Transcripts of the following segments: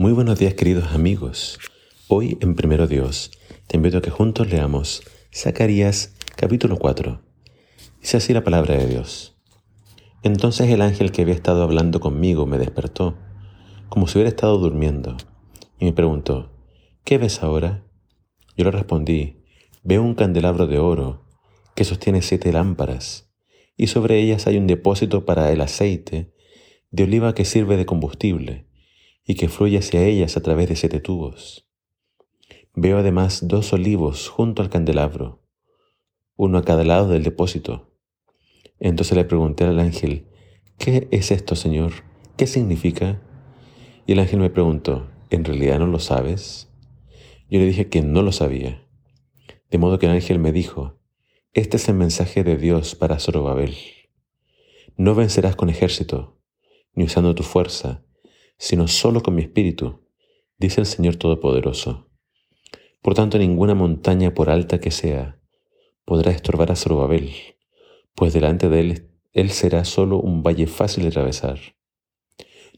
Muy buenos días queridos amigos. Hoy en Primero Dios te invito a que juntos leamos Zacarías capítulo 4. Dice así la palabra de Dios. Entonces el ángel que había estado hablando conmigo me despertó, como si hubiera estado durmiendo, y me preguntó, ¿qué ves ahora? Yo le respondí, veo un candelabro de oro que sostiene siete lámparas, y sobre ellas hay un depósito para el aceite de oliva que sirve de combustible y que fluye hacia ellas a través de siete tubos. Veo además dos olivos junto al candelabro, uno a cada lado del depósito. Entonces le pregunté al ángel, ¿qué es esto, Señor? ¿Qué significa? Y el ángel me preguntó, ¿en realidad no lo sabes? Yo le dije que no lo sabía. De modo que el ángel me dijo, este es el mensaje de Dios para Zorobabel. No vencerás con ejército, ni usando tu fuerza, sino solo con mi espíritu, dice el Señor Todopoderoso. Por tanto, ninguna montaña, por alta que sea, podrá estorbar a Zorobabel, pues delante de él, él será solo un valle fácil de atravesar.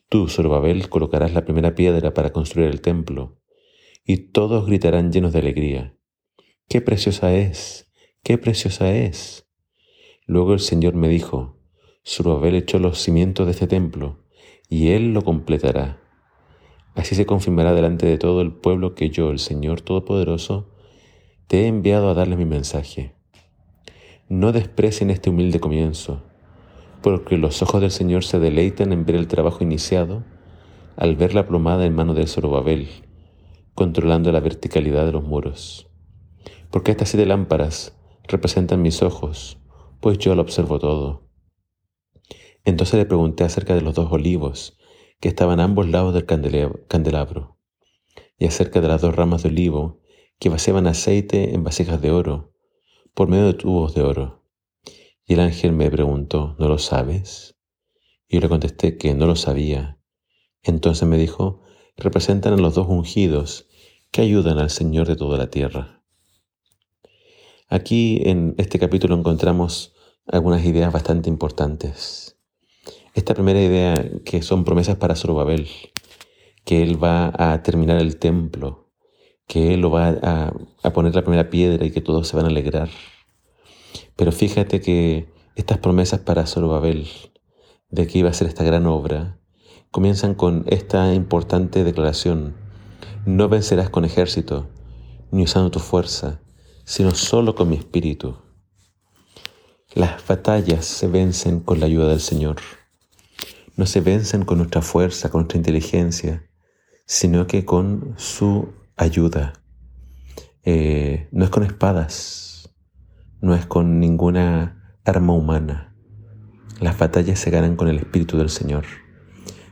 Tú, Zorobabel, colocarás la primera piedra para construir el templo, y todos gritarán llenos de alegría. ¡Qué preciosa es! ¡Qué preciosa es! Luego el Señor me dijo, Zorobabel echó los cimientos de este templo, y Él lo completará. Así se confirmará delante de todo el pueblo que yo, el Señor Todopoderoso, te he enviado a darle mi mensaje. No desprecien este humilde comienzo, porque los ojos del Señor se deleitan en ver el trabajo iniciado al ver la plomada en mano de Zorobabel, controlando la verticalidad de los muros. Porque estas siete lámparas representan mis ojos, pues yo lo observo todo. Entonces le pregunté acerca de los dos olivos que estaban a ambos lados del candelabro, y acerca de las dos ramas de olivo que vaciaban aceite en vasijas de oro, por medio de tubos de oro. Y el ángel me preguntó, ¿no lo sabes? Y yo le contesté que no lo sabía. Entonces me dijo, representan a los dos ungidos que ayudan al Señor de toda la tierra. Aquí en este capítulo encontramos algunas ideas bastante importantes. Esta primera idea que son promesas para Zorobabel, que él va a terminar el templo, que él lo va a, poner la primera piedra y que todos se van a alegrar. Pero fíjate que estas promesas para Zorobabel, de que iba a ser esta gran obra, comienzan con esta importante declaración. No vencerás con ejército, ni usando tu fuerza, sino solo con mi espíritu. Las batallas se vencen con la ayuda del Señor no se vencen con nuestra fuerza, con nuestra inteligencia, sino que con su ayuda. Eh, no es con espadas, no es con ninguna arma humana. Las batallas se ganan con el Espíritu del Señor.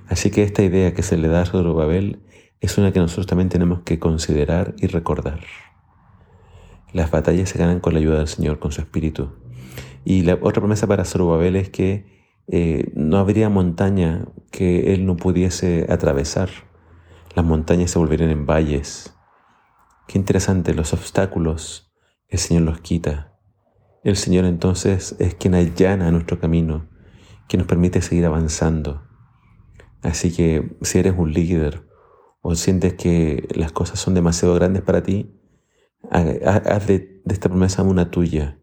Así que esta idea que se le da a Zorobabel es una que nosotros también tenemos que considerar y recordar. Las batallas se ganan con la ayuda del Señor, con su Espíritu. Y la otra promesa para Zorobabel es que eh, no habría montaña que él no pudiese atravesar. Las montañas se volverían en valles. Qué interesante, los obstáculos el Señor los quita. El Señor entonces es quien allana nuestro camino, quien nos permite seguir avanzando. Así que si eres un líder o sientes que las cosas son demasiado grandes para ti, haz de esta promesa una tuya.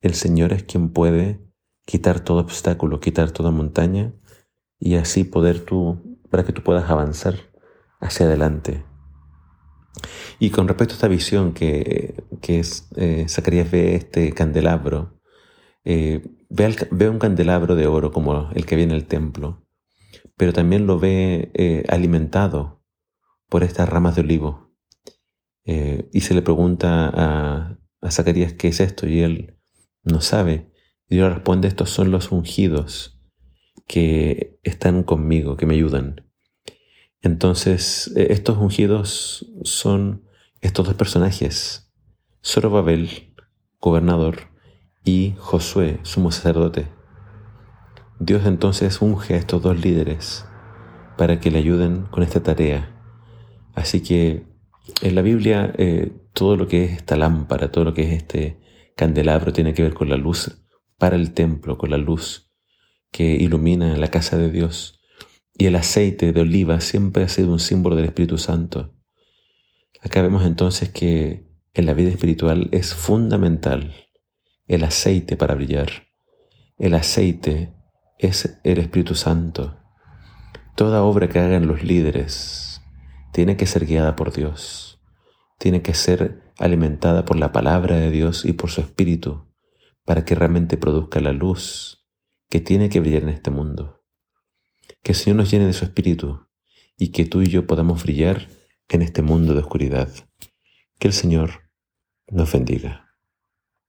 El Señor es quien puede quitar todo obstáculo, quitar toda montaña y así poder tú, para que tú puedas avanzar hacia adelante. Y con respecto a esta visión que, que es, eh, Zacarías ve este candelabro, eh, ve, un candelabro de oro como el que viene en el templo, pero también lo ve eh, alimentado por estas ramas de olivo. y se le pregunta a, a Zacarías qué es esto y él no sabe. Dios responde, estos son los ungidos que están conmigo, que me ayudan. Entonces, eh, estos ungidos son estos dos personajes, Zorobabel, gobernador, y Josué, sumo sacerdote. Dios entonces unge a estos dos líderes para que le ayuden con esta tarea. Así que en la Biblia eh, todo lo que es esta lámpara, todo lo que es este candelabro tiene que ver con la luz para el templo con la luz que ilumina la casa de Dios. Y el aceite de oliva siempre ha sido un símbolo del Espíritu Santo. Acá vemos entonces que en la vida espiritual es fundamental el aceite para brillar. El aceite es el Espíritu Santo. Toda obra que hagan los líderes tiene que ser guiada por Dios. Tiene que ser alimentada por la palabra de Dios y por su Espíritu para que realmente produzca la luz que tiene que brillar en este mundo. Que el Señor nos llene de su Espíritu y que tú y yo podamos brillar en este mundo de oscuridad. Que el Señor nos bendiga.